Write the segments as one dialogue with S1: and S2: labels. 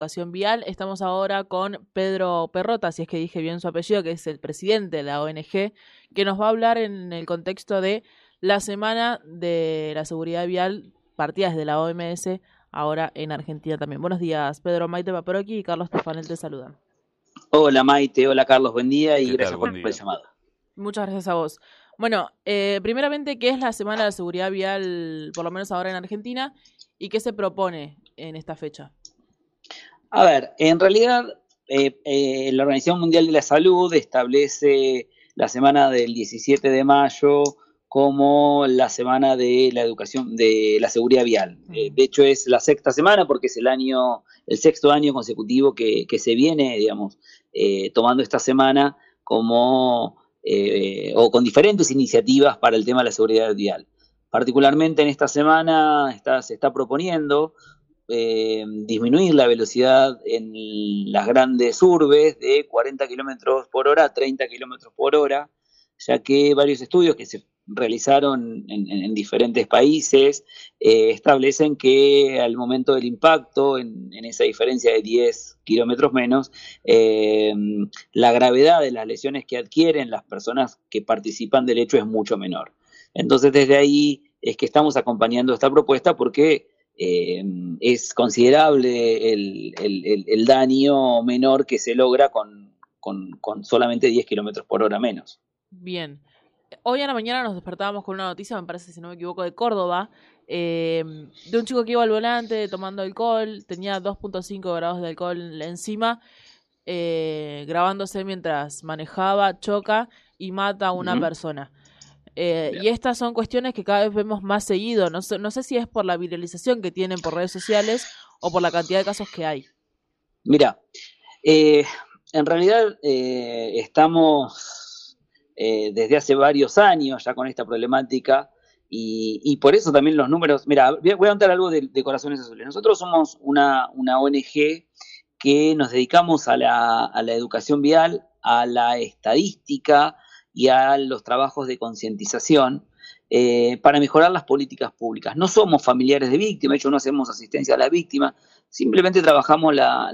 S1: educación vial. Estamos ahora con Pedro Perrota, si es que dije bien su apellido, que es el presidente de la ONG, que nos va a hablar en el contexto de la semana de la seguridad vial partidas de la OMS, ahora en Argentina también. Buenos días, Pedro Maite Paproqui y Carlos Tafanel te saludan.
S2: Hola Maite, hola Carlos, buen día y gracias por el llamado.
S1: Muchas gracias a vos. Bueno, eh, primeramente, ¿qué es la Semana de Seguridad Vial, por lo menos ahora en Argentina, y qué se propone en esta fecha?
S2: A ver, en realidad eh, eh, la Organización Mundial de la Salud establece la semana del 17 de mayo como la semana de la educación de la seguridad vial. Eh, de hecho es la sexta semana porque es el año, el sexto año consecutivo que, se viene, digamos, tomando esta semana como o con diferentes iniciativas para el tema de la seguridad vial. Particularmente en esta semana se está proponiendo eh, disminuir la velocidad en las grandes urbes de 40 kilómetros por hora a 30 kilómetros por hora, ya que varios estudios que se realizaron en, diferentes países eh, establecen que al momento del impacto, en, esa diferencia de 10 kilómetros menos, eh, la gravedad de las lesiones que adquieren las personas que participan del hecho es mucho menor. Entonces, desde ahí es que estamos acompañando esta propuesta porque eh, es considerable el, daño menor que se logra con, solamente 10 kilómetros por hora menos.
S1: Bien. Hoy a la mañana nos despertábamos con una noticia, me parece, si no me equivoco, de Córdoba, eh, de un chico que iba al volante tomando alcohol, tenía 2.5 grados de alcohol encima, eh, grabándose mientras manejaba, choca y mata a una persona. Eh, y estas son cuestiones que cada vez vemos más seguido. No sé, no sé si es por la viralización que tienen por redes sociales o por la cantidad de casos que hay.
S2: Mira, eh, en realidad eh, estamos desde hace varios años ya con esta problemática y, por eso también los números. Mira, voy a contar algo de, Corazones Azules. Nosotros somos una, una ONG que nos dedicamos a la, a la educación vial, a la estadística, y a los trabajos de concientización eh, para mejorar las políticas públicas. No somos familiares de víctimas, de hecho no hacemos asistencia a la víctima, simplemente trabajamos la,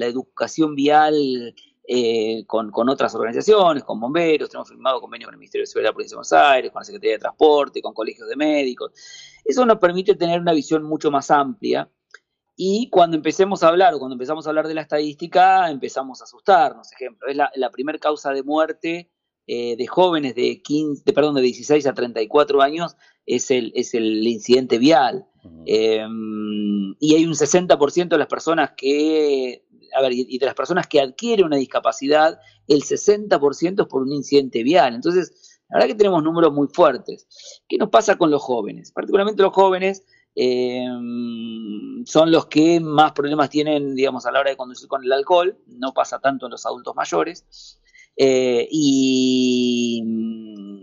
S2: educación vial eh, con, otras organizaciones, con bomberos, tenemos firmado convenio con el Ministerio de Seguridad de la Provincia de Buenos Aires, con la Secretaría de Transporte, con colegios de médicos. Eso nos permite tener una visión mucho más amplia y cuando empecemos a hablar o cuando empezamos a hablar de la estadística, empezamos a asustarnos. Ejemplo, es la, la primera causa de muerte eh, de jóvenes de, 15, de, perdón, de 16 a 34 años es el, es el incidente vial. Em, y hay un 60% de las personas que, a ver, y de las personas que adquieren una discapacidad, el 60% es por un incidente vial. Entonces, la verdad que tenemos números muy fuertes. ¿Qué nos pasa con los jóvenes? Particularmente los jóvenes em, son los que más problemas tienen, digamos, a la hora de conducir con el alcohol. No pasa tanto en los adultos mayores. Eh, y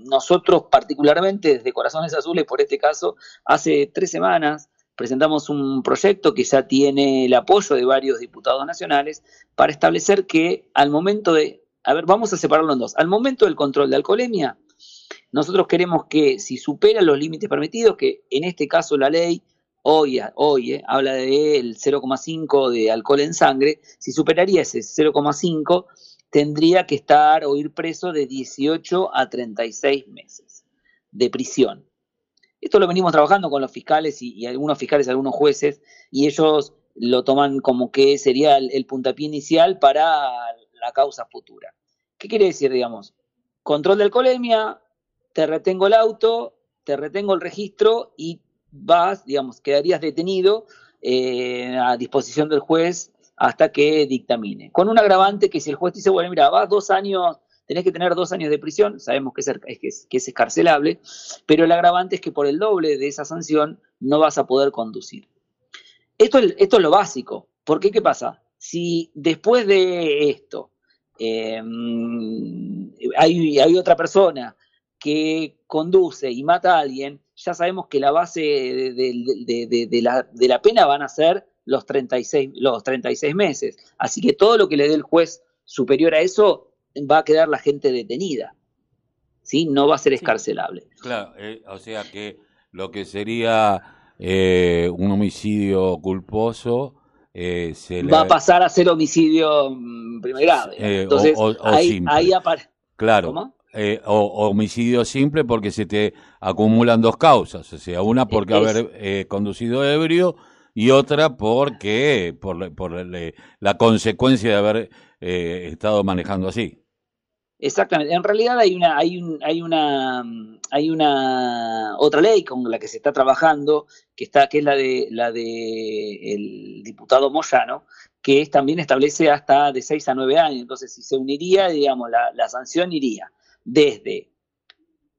S2: nosotros particularmente desde Corazones Azules, por este caso, hace tres semanas presentamos un proyecto que ya tiene el apoyo de varios diputados nacionales para establecer que al momento de, a ver, vamos a separarlo en dos, al momento del control de alcoholemia, nosotros queremos que si supera los límites permitidos, que en este caso la ley hoy, hoy eh, habla del 0,5 de alcohol en sangre, si superaría ese 0,5, tendría que estar o ir preso de 18 a 36 meses de prisión. Esto lo venimos trabajando con los fiscales y, algunos fiscales, algunos jueces, y ellos lo toman como que sería el, puntapié inicial para la causa futura. ¿Qué quiere decir, digamos? Control de alcoholemia, te retengo el auto, te retengo el registro y vas, digamos, quedarías detenido eh, a disposición del juez hasta que dictamine. Con un agravante que si el juez dice, bueno, mira, vas dos años, tenés que tener dos años de prisión, sabemos que es, que es, escarcelable, pero el agravante es que por el doble de esa sanción no vas a poder conducir. Esto, esto es lo básico. ¿Por qué? ¿Qué pasa? Si después de esto em, hay, hay otra persona que conduce y mata a alguien, ya sabemos que la base de, la, de, la, pena van a ser los 36, los 36 meses. Así que todo lo que le dé el juez superior a eso va a quedar la gente detenida. ¿sí? No va a ser escarcelable.
S3: Claro, eh, o sea que lo que sería eh, un homicidio culposo
S2: eh, se va a pasar a ser homicidio mm, primer grado. Entonces, ahí, ahí aparece.
S3: Claro. o, homicidio simple porque se te acumulan dos causas, o sea, una porque haber conducido ebrio y otra porque por, por la consecuencia de haber estado manejando así.
S2: Exactamente. En realidad hay una, hay un, hay una, hay una otra ley con la que se está trabajando, que está, que es la de la de el diputado Moyano, que también establece hasta de 6 a 9 años. Entonces, si se uniría, digamos, la, la sanción iría desde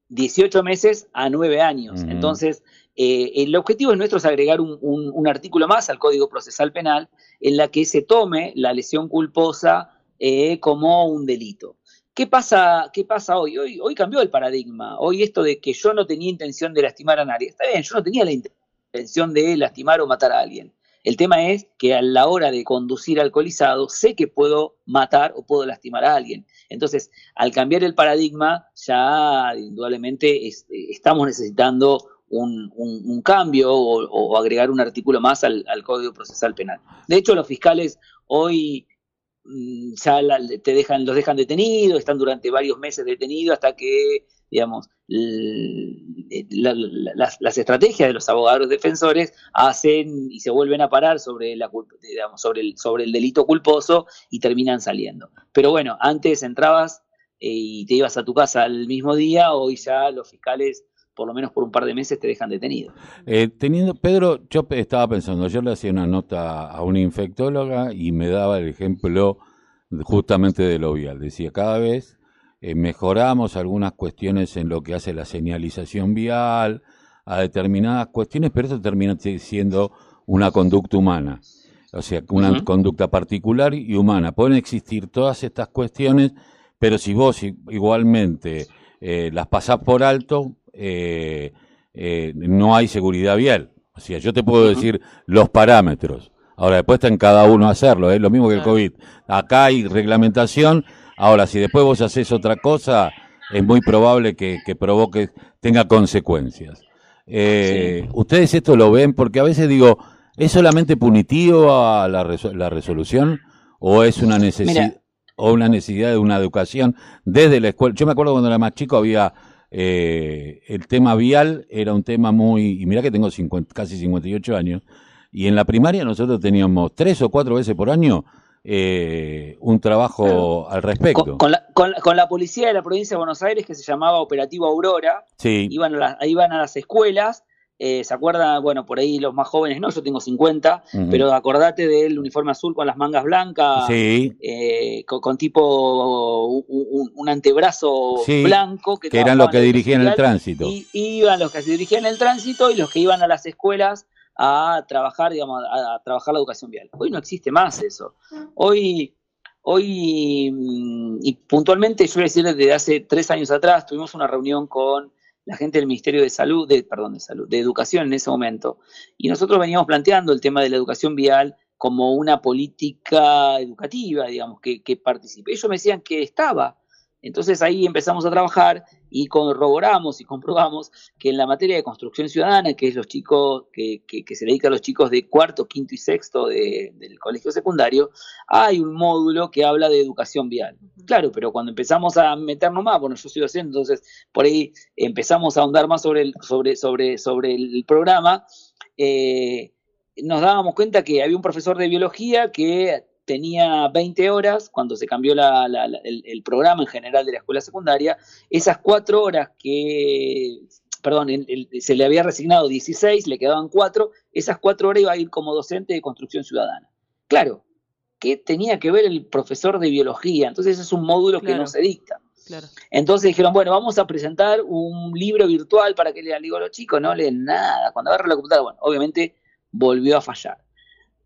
S2: 18 meses a 9 años. Entonces, eh, el objetivo nuestro es agregar un, artículo más al Código Procesal Penal en la que se tome la lesión culposa eh, como un delito. ¿Qué pasa, ¿Qué pasa hoy? hoy? Hoy cambió el paradigma. Hoy esto de que yo no tenía intención de lastimar a nadie. Está bien, yo no tenía la intención de lastimar o matar a alguien. El tema es que a la hora de conducir alcoholizado sé que puedo matar o puedo lastimar a alguien. Entonces, al cambiar el paradigma, ya indudablemente estamos necesitando un, cambio o, agregar un artículo más al, Código Procesal Penal. De hecho, los fiscales hoy Mm, ya te dejan, los dejan detenidos, están durante varios meses detenidos hasta que, digamos, las, estrategias de los abogados defensores hacen y se vuelven a parar sobre, la, digamos, el, sobre el delito culposo y terminan saliendo. Pero bueno, antes entrabas eh, y te ibas a tu casa el mismo día, hoy ya los fiscales por lo menos por un par de meses te dejan detenido.
S3: Eh, teniendo, Pedro, yo estaba pensando, yo le hacía una nota a una infectóloga y me daba el ejemplo justamente de lo vial. Decía, cada vez eh, mejoramos algunas cuestiones en lo que hace la señalización vial, a determinadas cuestiones, pero eso termina siendo una conducta humana. O sea, una conducta particular y humana. Pueden existir todas estas cuestiones, pero si vos igualmente eh, las pasás por alto, eh, eh, no hay seguridad vial. O sea, yo te puedo decir los parámetros. Ahora, después está en cada uno hacerlo, es lo mismo que el COVID. Acá hay reglamentación. Ahora, si después vos haces otra cosa, es muy probable que, provoque, tenga consecuencias. Eh, ¿Ustedes esto lo ven? Porque a veces digo, ¿es solamente punitivo a la, la resolución o es una necesidad? o una necesidad de una educación desde la escuela. Yo me acuerdo cuando era más chico había eh, el tema vial era un tema muy, y mira que tengo casi 58 años, y en la primaria nosotros teníamos tres o cuatro veces por año eh, un trabajo al respecto.
S2: Con, la, con, la, policía de la provincia de Buenos Aires que se llamaba Operativo Aurora,
S3: sí.
S2: iban, a iban a las escuelas eh, ¿Se acuerda? Bueno, por ahí los más jóvenes no, yo tengo 50, pero acordate del uniforme azul con las mangas blancas,
S3: eh,
S2: con, tipo un, antebrazo blanco.
S3: Que, eran los que dirigían el tránsito.
S2: Y iban los que se dirigían el tránsito y los que iban a las escuelas a trabajar, digamos, a, trabajar la educación vial. Hoy no existe más eso. Hoy hoy, mm, y puntualmente, yo voy a decir desde hace tres años atrás, tuvimos una reunión con la gente del Ministerio de Salud, de, perdón, de Salud, de Educación en ese momento. Y nosotros veníamos planteando el tema de la educación vial como una política educativa, digamos, que, que participe. Ellos me decían que estaba, entonces ahí empezamos a trabajar y corroboramos y comprobamos que en la materia de construcción ciudadana, que es los chicos, que, que, se dedica a los chicos de cuarto, quinto y sexto del colegio secundario, hay un módulo que habla de educación vial. Claro, pero cuando empezamos a meternos más, bueno, yo estoy haciendo, entonces por ahí empezamos a ahondar más sobre el, sobre, sobre, sobre el programa, eh, nos dábamos cuenta que había un profesor de biología que tenía 20 horas cuando se cambió el, programa en general de la escuela secundaria, esas cuatro horas que, perdón, se le había resignado 16, le quedaban cuatro, esas cuatro horas iba a ir como docente de construcción ciudadana. Claro, ¿qué tenía que ver el profesor de biología? Entonces es un módulo que no se dicta. Entonces dijeron, bueno, vamos a presentar un libro virtual para que le digo a los chicos, no leen nada. Cuando agarra la computadora, bueno, obviamente volvió a fallar.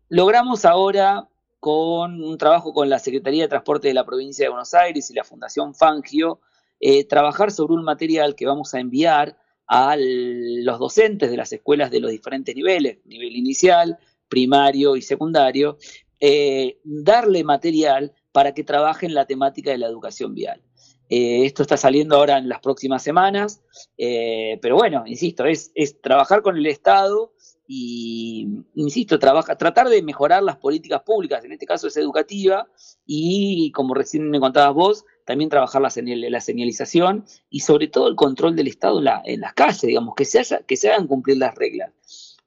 S2: Logramos ahora con un trabajo con la Secretaría de Transporte de la provincia de Buenos Aires y la Fundación Fangio, eh, trabajar sobre un material que vamos a enviar a los docentes de las escuelas de los diferentes niveles, nivel inicial, primario y secundario, eh, darle material para que trabajen la temática de la educación vial. Eh, esto está saliendo ahora en las próximas semanas, pero bueno, insisto, es, es trabajar con el Estado y, insisto, trabaja, tratar de mejorar las políticas públicas, en este caso es educativa, y como recién me contabas vos, también trabajar la, la señalización y sobre todo el control del Estado en, las calles, digamos, que se, haya, que se hagan cumplir las reglas.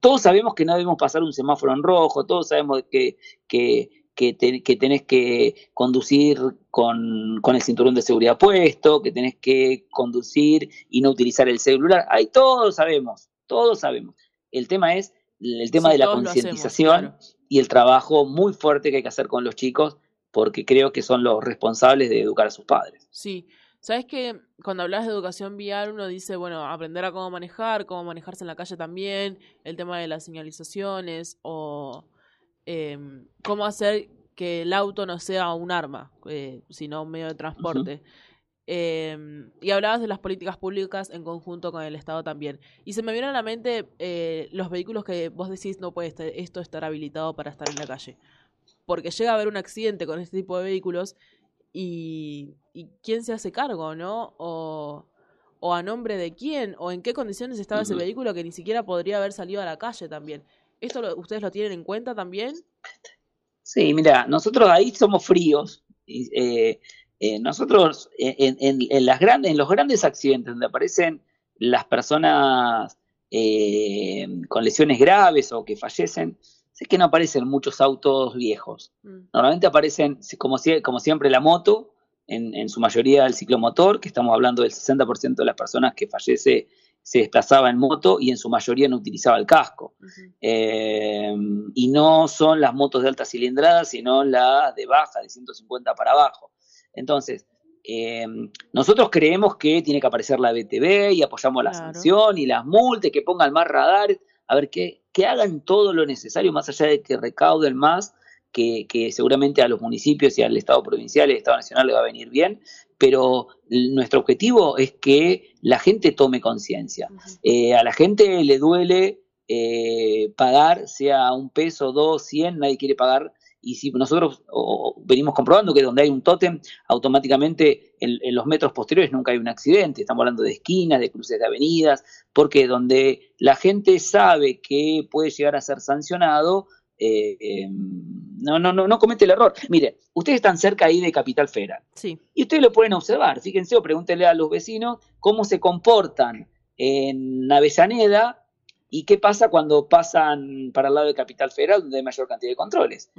S2: Todos sabemos que no debemos pasar un semáforo en rojo, todos sabemos que, que, que, tenés que conducir con, con, el cinturón de seguridad puesto, que tenés que conducir y no utilizar el celular. Ahí todos sabemos, todos sabemos. El tema es el tema de la concientización y el trabajo muy fuerte que hay que hacer con los chicos, porque creo que son los responsables de educar a sus padres.
S1: Sí. Sabes que cuando hablas de educación vial, uno dice, bueno, aprender a cómo manejar, cómo manejarse en la calle también, el tema de las señalizaciones o em, cómo hacer que el auto no sea un arma, eh, sino un medio de transporte. Em, y hablabas de las políticas públicas en conjunto con el Estado también. Y se me viene a la mente eh, los vehículos que vos decís no puede esto estar habilitado para estar en la calle. Porque llega a haber un accidente con este tipo de vehículos y, quién se hace cargo, ¿no? O, o, a nombre de quién, o en qué condiciones estaba ese vehículo que ni siquiera podría haber salido a la calle también. ¿Esto ustedes lo tienen en cuenta también?
S2: Sí, mira, nosotros ahí somos fríos. Eh, eh, nosotros en, las grandes, en los grandes accidentes donde aparecen las personas eh, con lesiones graves o que fallecen, sé que no aparecen muchos autos viejos. Mm. Normalmente aparecen, como, como siempre, la moto, en, su mayoría el ciclomotor, que estamos hablando del 60% de las personas que fallece se desplazaba en moto y en su mayoría no utilizaba el casco. Eh, y no son las motos de alta cilindrada, sino las de baja, de 150 para abajo. Entonces, eh, nosotros creemos que tiene que aparecer la BTV y apoyamos la sanción y las multas, que pongan más radares, a ver, que, que hagan todo lo necesario, más allá de que recauden más, que, seguramente a los municipios y al Estado provincial y al Estado nacional le va a venir bien, pero nuestro objetivo es que la gente tome conciencia. Eh, a la gente le duele eh, pagar, sea un peso, dos, cien, nadie quiere pagar y si nosotros venimos comprobando que donde hay un tótem, automáticamente en, los metros posteriores nunca hay un accidente. Estamos hablando de esquinas, de cruces de avenidas, porque donde la gente sabe que puede llegar a ser sancionado, eh, em, no, no, no, no comete el error. Mire, ustedes están cerca ahí de Capital Federal.
S1: Sí.
S2: Y ustedes lo pueden observar. Fíjense o pregúntenle a los vecinos cómo se comportan en Avellaneda ¿Y qué pasa cuando pasan para el lado de Capital Federal, donde hay mayor cantidad de controles?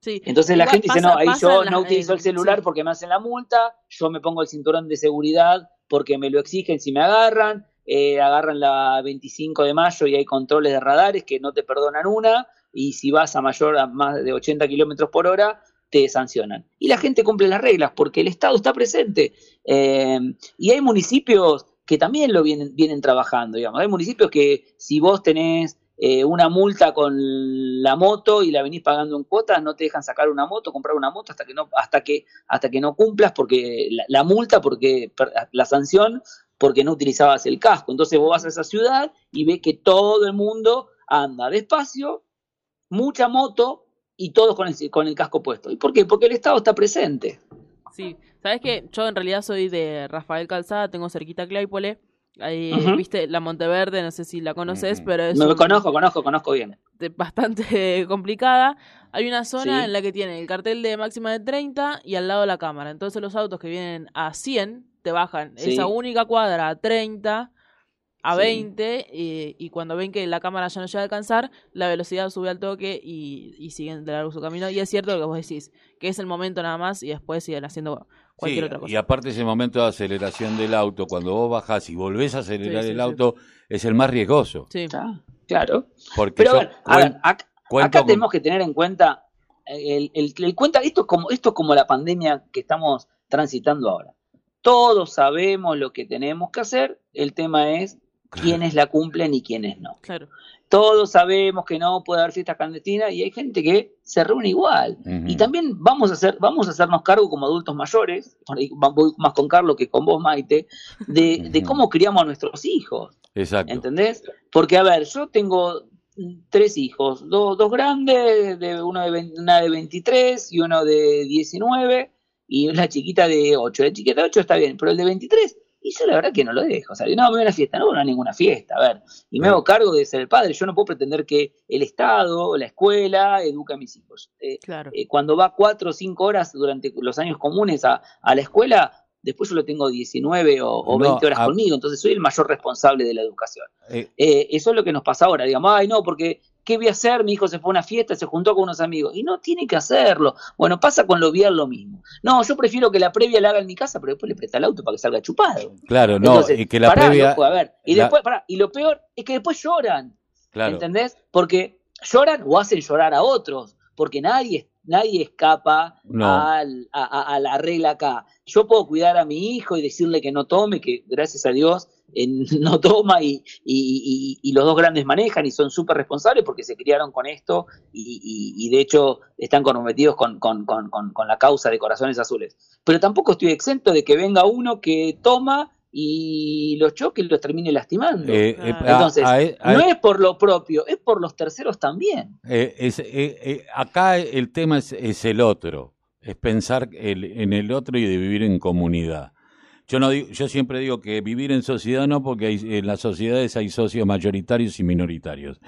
S2: sí. Entonces la gente dice, no, ahí yo no utilizo el celular porque me hacen la multa, yo me pongo el cinturón de seguridad porque me lo exigen si me agarran, eh, agarran la 25 de mayo y hay controles de radares que no te perdonan una, y si vas a mayor a más de 80 kilómetros por hora, te sancionan. Y la gente cumple las reglas porque el Estado está presente. Eh, y hay municipios que también lo vienen, vienen trabajando, digamos. Hay municipios que si vos tenés eh, una multa con la moto y la venís pagando en cuotas, no te dejan sacar una moto, comprar una moto hasta que no, hasta que, hasta que no cumplas porque la, multa, porque la sanción, porque no utilizabas el casco. Entonces vos vas a esa ciudad y ves que todo el mundo anda despacio, mucha moto y todos con el, con el casco puesto. ¿Y por qué? Porque el Estado está presente.
S1: Sí, sabes que yo en realidad soy de Rafael Calzada, tengo cerquita Claypole. Ahí, viste, la Monteverde, no sé si la conoces, pero es.
S2: Me conozco, conozco, conozco bien.
S1: bastante complicada. Hay una zona en la que tiene el cartel de máxima de 30 y al lado la cámara. Entonces los autos que vienen a 100 te bajan esa única cuadra a 30 a 20 y, cuando ven que la cámara ya no llega a alcanzar, la velocidad sube al toque y, siguen de largo su camino. Y es cierto lo que vos decís, que es el momento nada más y después siguen haciendo cualquier otra cosa.
S3: Y aparte ese momento de aceleración del auto, cuando vos bajás y volvés a acelerar el auto, es el más riesgoso.
S2: Sí, claro. Porque Pero acá, tenemos que tener en cuenta, el, el, cuenta esto como, esto es como la pandemia que estamos transitando ahora. Todos sabemos lo que tenemos que hacer, el tema es quiénes la cumplen y quiénes no.
S1: Claro.
S2: Todos sabemos que no puede haber fiestas clandestinas y hay gente que se reúne igual. Y también vamos a hacer, vamos a hacernos cargo como adultos mayores, voy más con Carlos que con vos, Maite, de, cómo criamos a nuestros hijos.
S3: Exacto.
S2: ¿Entendés? Porque, a ver, yo tengo tres hijos, dos, dos grandes, de uno de una de 23 y uno de 19 y una chiquita de 8. La chiquita de 8 está bien, pero el de 23 Y yo la verdad que no lo dejo. O sea, no, me voy a una fiesta, no, no a ninguna fiesta, a ver. Y me hago cargo de ser el padre. Yo no puedo pretender que el Estado, la escuela, eduque a mis hijos. Eh,
S1: Claro.
S2: eh, cuando va cuatro o cinco horas durante los años comunes a, a la escuela, después yo lo tengo 19 o, o
S3: No,
S2: 20 horas
S3: a-
S2: conmigo, entonces soy el mayor responsable de la educación.
S3: Eh,
S2: Eh, eso es lo que nos pasa ahora, digamos, ay no, porque ¿qué voy a hacer? Mi hijo se fue a una fiesta, se juntó con unos amigos, y no tiene que hacerlo. Bueno, pasa con lo vial lo mismo. No, yo prefiero que la previa la haga en mi casa, pero después le presta el auto para que salga chupado.
S3: claro, no,
S2: Entonces,
S3: y que la
S2: pará,
S3: previa.
S2: loco, a ver, y
S3: la-
S2: después, pará, y lo peor es que después lloran.
S3: claro,
S2: ¿Entendés? Porque lloran o hacen llorar a otros, porque nadie, nadie escapa
S3: No.
S2: al- a, a- a la regla acá. Yo puedo cuidar a mi hijo y decirle que no tome, que gracias a Dios no toma y, y- y- y los dos grandes manejan y son súper responsables porque se criaron con esto y, y- y de hecho están comprometidos con, con- con- con- con la causa de Corazones Azules. Pero tampoco estoy exento de que venga uno que toma y los choque y los termine lastimando.
S3: Eh, eh, a-
S2: Entonces,
S3: a- a-
S2: no es por lo propio, es por los terceros también.
S3: Eh, es- eh, eh, acá el tema es, es el otro, es pensar el- en el otro y de vivir en comunidad. Yo no digo, yo siempre digo que vivir en sociedad no, porque hay- en las sociedades hay socios mayoritarios y minoritarios,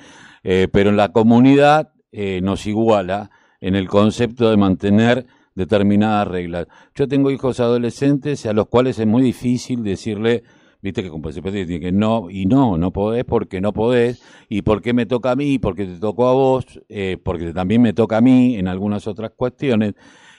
S3: Eh, pero en la comunidad eh, nos iguala en el concepto de mantener determinadas reglas. Yo tengo hijos adolescentes a los cuales es muy difícil decirle, viste que como se decir que no, y no, no podés porque no podés, y por qué me toca a mí, porque te tocó a vos, eh, porque también me toca a mí en algunas otras cuestiones.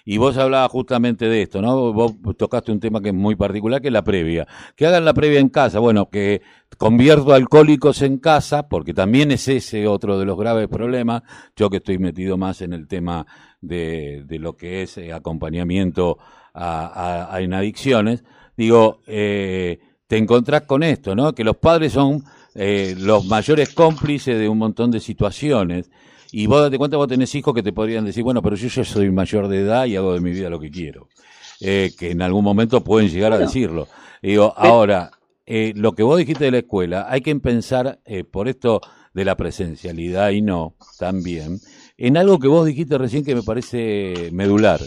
S3: Y vos hablabas justamente de esto, ¿no? Vos tocaste un tema que es muy particular, que es la previa. Que hagan la previa en casa, bueno, que convierto alcohólicos en casa, porque también es ese otro de los graves problemas. Yo que estoy metido más en el tema de, de lo que es eh, acompañamiento a, en adicciones, digo, eh, te encontrás con esto, ¿no? Que los padres son eh, los mayores cómplices de un montón de situaciones. Y vos date cuenta, vos tenés hijos que te podrían decir, bueno, pero yo ya soy mayor de edad y hago de mi vida lo que quiero. Eh, que en algún momento pueden llegar a decirlo. Digo, ahora, eh, lo que vos dijiste de la escuela, hay que pensar, eh, por esto de la presencialidad y no, también, en algo que vos dijiste recién que me parece medular.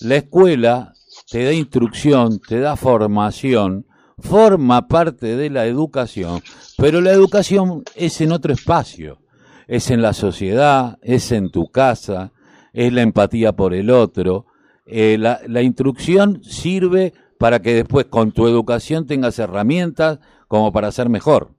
S3: La escuela te da instrucción, te da formación, forma parte de la educación, pero la educación es en otro espacio, es en la sociedad, es en tu casa, es la empatía por el otro. Eh, la, la instrucción sirve para que después con tu educación tengas herramientas como para ser mejor.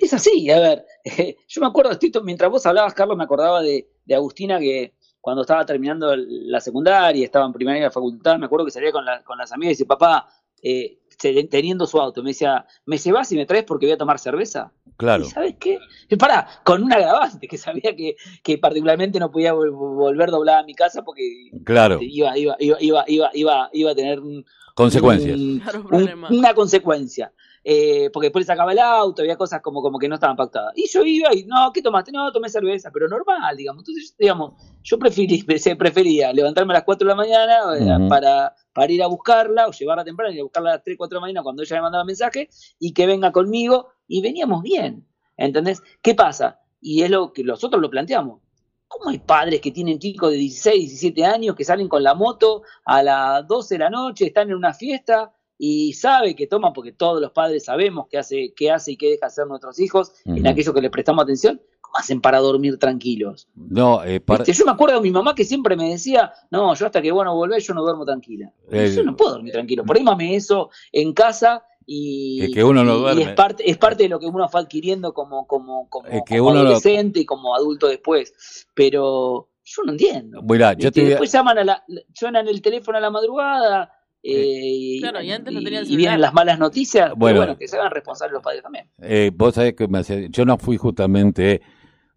S2: Es así, a ver, yo me acuerdo, mientras vos hablabas, Carlos, me acordaba de, de Agustina que cuando estaba terminando la secundaria, estaba en primera año de la facultad, me acuerdo que salía con, la- con las amigas y dice, papá, eh, teniendo su auto, me decía, ¿me llevas y me traes porque voy a tomar cerveza?
S3: Claro.
S2: ¿Y sabes qué? Pará, con un agravante, que sabía que, que particularmente no podía vol- volver doblada a mi casa porque
S3: Claro,
S2: iba, iba, iba, iba, iba, iba, iba a tener un,
S3: consecuencias.
S2: un- un-
S1: problema.
S2: una consecuencia. Eh, porque después le sacaba el auto, había cosas como, como que no estaban pactadas. Y yo iba y, no, ¿qué tomaste? No, tomé cerveza, pero normal, digamos. Entonces, digamos, yo preferí, prefería levantarme a las 4 de la mañana eh, para, para ir a buscarla o llevarla temprano y ir a buscarla a las 3, 4 de la mañana cuando ella me mandaba mensaje y que venga conmigo y veníamos bien. ¿Entendés? ¿Qué pasa? Y es lo que nosotros lo planteamos. ¿Cómo hay padres que tienen chicos de 16, 17 años que salen con la moto a las 12 de la noche, están en una fiesta y sabe que toman, porque todos los padres sabemos qué hace, qué hace y qué deja hacer nuestros hijos en aquello que les prestamos atención? ¿Cómo hacen para dormir tranquilos?
S3: No, eh, para-
S2: Viste, Yo me acuerdo de mi mamá que siempre me decía, no, yo hasta que vos no volvés, yo no duermo tranquila.
S3: Eh,
S2: yo no puedo dormir tranquilo. Por ahí mame eso en casa y,
S3: Es que uno no
S2: y- y
S3: duerme.
S2: es parte, es parte de lo que uno fue adquiriendo como, como, como,
S3: Es que
S2: como
S3: uno lo-
S2: adolescente y como adulto después. Pero yo no entiendo.
S3: Mirá,
S2: Después llaman a la, suenan el teléfono a la madrugada. Eh,
S1: Claro, y antes no tenían
S2: y vienen las malas noticias.
S3: Bueno.
S2: Bueno, que se hagan responsables los padres también.
S3: Eh, vos sabés que me hace- yo no fui justamente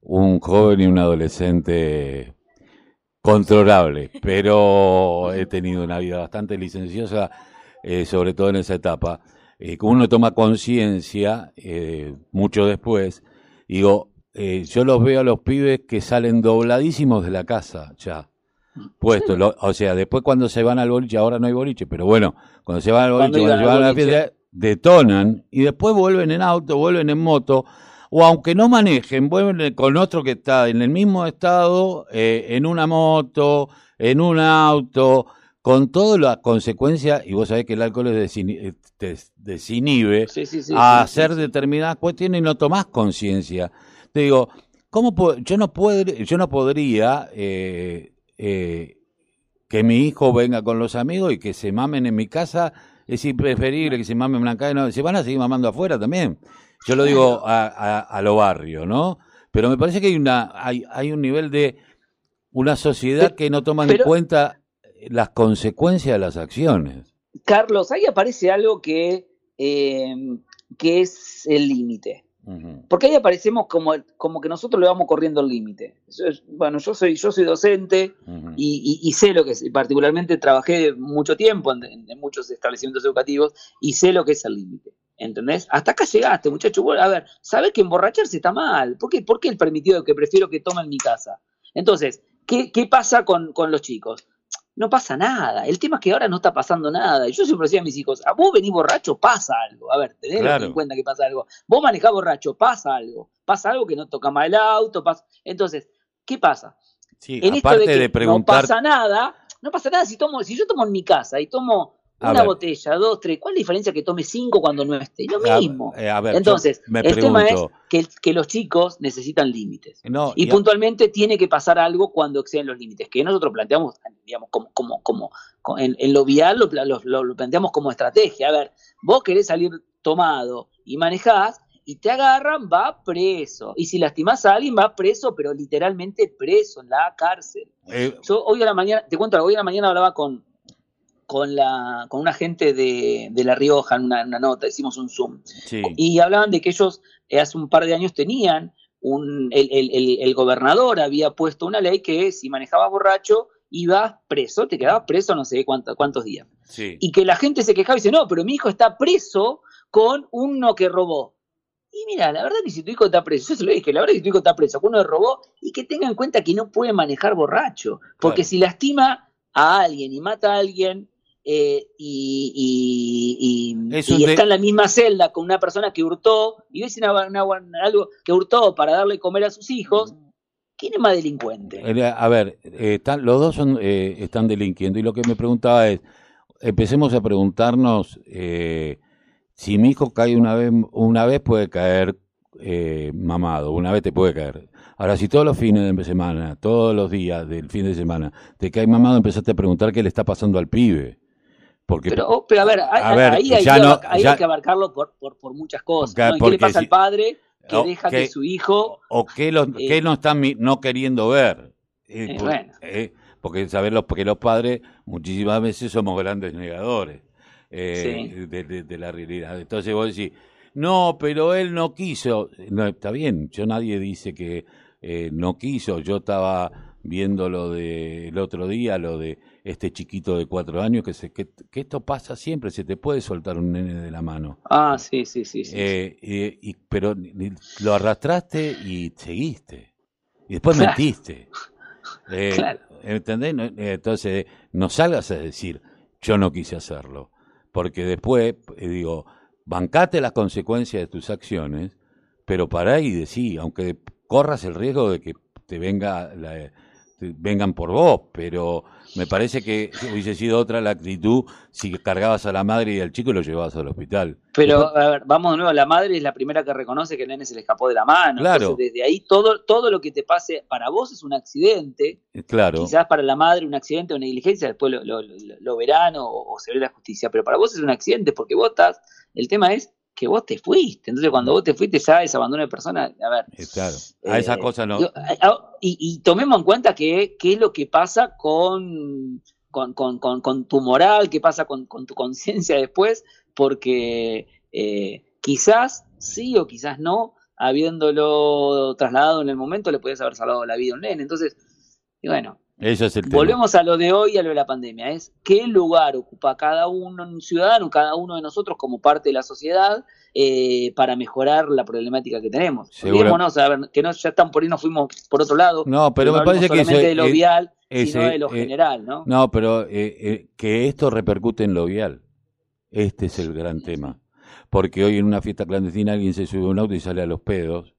S3: un joven y un adolescente controlable, pero he tenido una vida bastante licenciosa, eh, sobre todo en esa etapa. Eh, que uno toma conciencia eh, mucho después, digo, eh, yo los veo a los pibes que salen dobladísimos de la casa ya. Puesto, lo- o sea, después cuando se van al boliche, ahora no hay boliche, pero bueno, cuando se van al boliche,
S2: Cuando
S3: se van a la fiesta, detonan y después vuelven en auto, vuelven en moto, o aunque no manejen, vuelven con otro que está en el mismo estado, eh, en una moto, en un auto, con toda la consecuencia, y vos sabés que el alcohol es desini- te desinhibe
S2: Sí, sí, sí,
S3: a hacer determinadas cuestiones y no tomás conciencia. Te digo, ¿cómo yo no puedo, yo no podría eh, eh, que mi hijo venga con los amigos y que se mamen en mi casa, es preferible que se mamen calle, no, se van a seguir mamando afuera también. Yo lo digo a, a, a lo barrio, ¿no? Pero me parece que hay una, hay, hay un nivel de una sociedad que no toma en cuenta las consecuencias de las acciones.
S2: Carlos, ahí aparece algo que, eh, que es el límite. Porque ahí aparecemos como, como que nosotros le vamos corriendo el límite. Bueno, yo soy, yo soy docente y, y- y sé lo que es, y particularmente trabajé mucho tiempo en, muchos establecimientos educativos y sé lo que es el límite. ¿Entendés? Hasta acá llegaste, muchacho. A ver, sabés que emborracharse está mal. ¿Por qué, ¿Por qué el permitido que prefiero que tomen en mi casa? Entonces, ¿qué, qué pasa con, con los chicos? No pasa nada. El tema es que ahora no está pasando nada. Y Yo siempre decía a mis hijos, a vos venís borracho, pasa algo. A ver, tenés
S3: Claro.
S2: en cuenta que pasa algo. Vos manejás borracho, pasa algo. Pasa algo que no toca mal el auto. Pasa... Entonces, ¿qué pasa?
S3: Sí,
S2: en esto
S3: aparte
S2: de que
S3: de preguntar,
S2: no pasa nada, no pasa nada si tomo, si yo tomo en mi casa y tomo
S3: A
S2: una
S3: ver.
S2: botella, dos, tres, ¿cuál es la diferencia que tome cinco cuando no esté? Lo
S3: a-
S2: mismo.
S3: eh, a ver, yo
S2: Entonces,
S3: me
S2: el tema es que, que los chicos necesitan límites.
S3: no,
S2: Y puntualmente tiene que pasar algo cuando exceden los límites, que nosotros planteamos, digamos, como, como, como, co- en, en lo vial lo, lo- lo- planteamos como estrategia. A ver, vos querés salir tomado y manejás y te agarran, va preso. Y si lastimás a alguien, va preso, pero literalmente preso en la cárcel.
S3: eh,
S2: Yo hoy a la mañana, te cuento hoy a la mañana hablaba con, con, la, con una gente de, de La Rioja en una, nota, hicimos un Zoom,
S3: sí,
S2: y hablaban de que ellos eh, hace un par de años tenían, un, el, el- el- el gobernador había puesto una ley que si manejabas borracho ibas preso, te quedabas preso no sé cuánto- cuántos días.
S3: sí.
S2: Y que la gente se quejaba y dice, no, pero mi hijo está preso con uno que robó. Y mira, la verdad que si tu hijo está preso, yo se lo dije, la verdad que si tu hijo está preso con uno que robó, y que tenga en cuenta que no puede manejar borracho. Porque
S3: Claro.
S2: si lastima a alguien y mata a alguien, eh, y, y- y-
S3: Es un
S2: y
S3: de-
S2: está en la misma celda con una persona que hurtó, y ves una, una- algo que hurtó para darle comer a sus hijos, ¿quién es más delincuente?
S3: A ver, eh, están, los dos son, eh, están delinquiendo y lo que me preguntaba es, empecemos a preguntarnos eh, si mi hijo cae una vez, una vez puede caer eh, mamado, una vez te puede caer. Ahora, si todos los fines de semana, todos los días del fin de semana te cae mamado, empezaste a preguntar qué le está pasando al pibe. Porque
S2: Pero, oh, pero a ver, ahí,
S3: A ver,
S2: ahí hay, que
S3: no-
S2: abarca- ahí
S3: ya-
S2: hay que abarcarlo por, por, por muchas cosas. ¿no? ¿Y ¿Qué le pasa
S3: si-
S2: al padre que
S3: o
S2: deja
S3: que-
S2: que su hijo...
S3: o qué, lo,
S2: Eh,
S3: qué no están no queriendo ver. Eh,
S2: Eh,
S3: por-
S2: bueno.
S3: eh, porque saber los, porque los padres muchísimas veces somos grandes negadores eh,
S2: Sí.
S3: de, de- de la realidad. Entonces vos decís, no, pero él no quiso. No, está bien, yo nadie dice que eh, no quiso. Yo estaba viendo lo de el otro día, lo de este chiquito de cuatro años, que, se, que, que esto pasa siempre, se te puede soltar un nene de la mano.
S2: Ah, sí, sí, sí. sí.
S3: Eh, eh, y- pero lo arrastraste y seguiste. Y después
S2: Claro.
S3: mentiste. Eh,
S2: Claro.
S3: ¿Entendés? Eh, Entonces, no salgas a decir, yo no quise hacerlo. Porque después, digo, bancate las consecuencias de tus acciones, pero pará y decí, aunque corras el riesgo de que te venga la- vengan por vos, pero me parece que hubiese sido otra la actitud si cargabas a la madre y al chico y lo llevabas al hospital.
S2: Pero, a ver, vamos de nuevo, la madre es la primera que reconoce que el nene se le escapó de la mano.
S3: Claro.
S2: Entonces, desde ahí, todo, todo lo que te pase para vos es un accidente.
S3: eh, claro.
S2: Quizás para la madre un accidente o una negligencia, después lo, lo- lo- lo verán o, o se ve la justicia. Pero para vos es un accidente porque vos estás... El tema es que vos te fuiste. Entonces, cuando vos te fuiste, ya ese abandono de persona... A ver,
S3: Eh, claro. A esas
S2: Eh,
S3: cosas no.
S2: yo- a- a- y, y tomemos en cuenta que qué es lo que pasa con, con, con- con- con tu moral, qué pasa con, con tu conciencia después, porque eh, quizás sí o quizás no, habiéndolo trasladado en el momento, le podías haber salvado la vida a un nene. Entonces, y bueno,
S3: Eso es el tema.
S2: volvemos a lo de hoy y a lo de la pandemia, es qué lugar ocupa cada uno, un ciudadano, cada uno de nosotros como parte de la sociedad eh, para mejorar la problemática que tenemos. Olvidémonos, a ver, que no, ya están por ahí, nos fuimos por otro lado.
S3: No, pero me parece que
S2: solamente
S3: ese-
S2: de lo
S3: eh,
S2: vial,
S3: ese,
S2: sino de lo
S3: eh,
S2: general, ¿no?
S3: No, pero eh, que esto repercute en lo vial. Este es el gran tema. Porque hoy en una fiesta clandestina alguien se sube a un auto y sale a los pedos.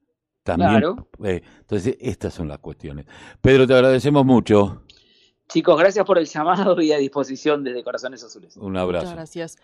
S3: También.
S2: Claro.
S3: eh, entonces, estas son las cuestiones. Pedro, te agradecemos mucho.
S2: Chicos, gracias por el llamado y a disposición desde Corazones Azules.
S3: Un abrazo.
S1: Muchas gracias.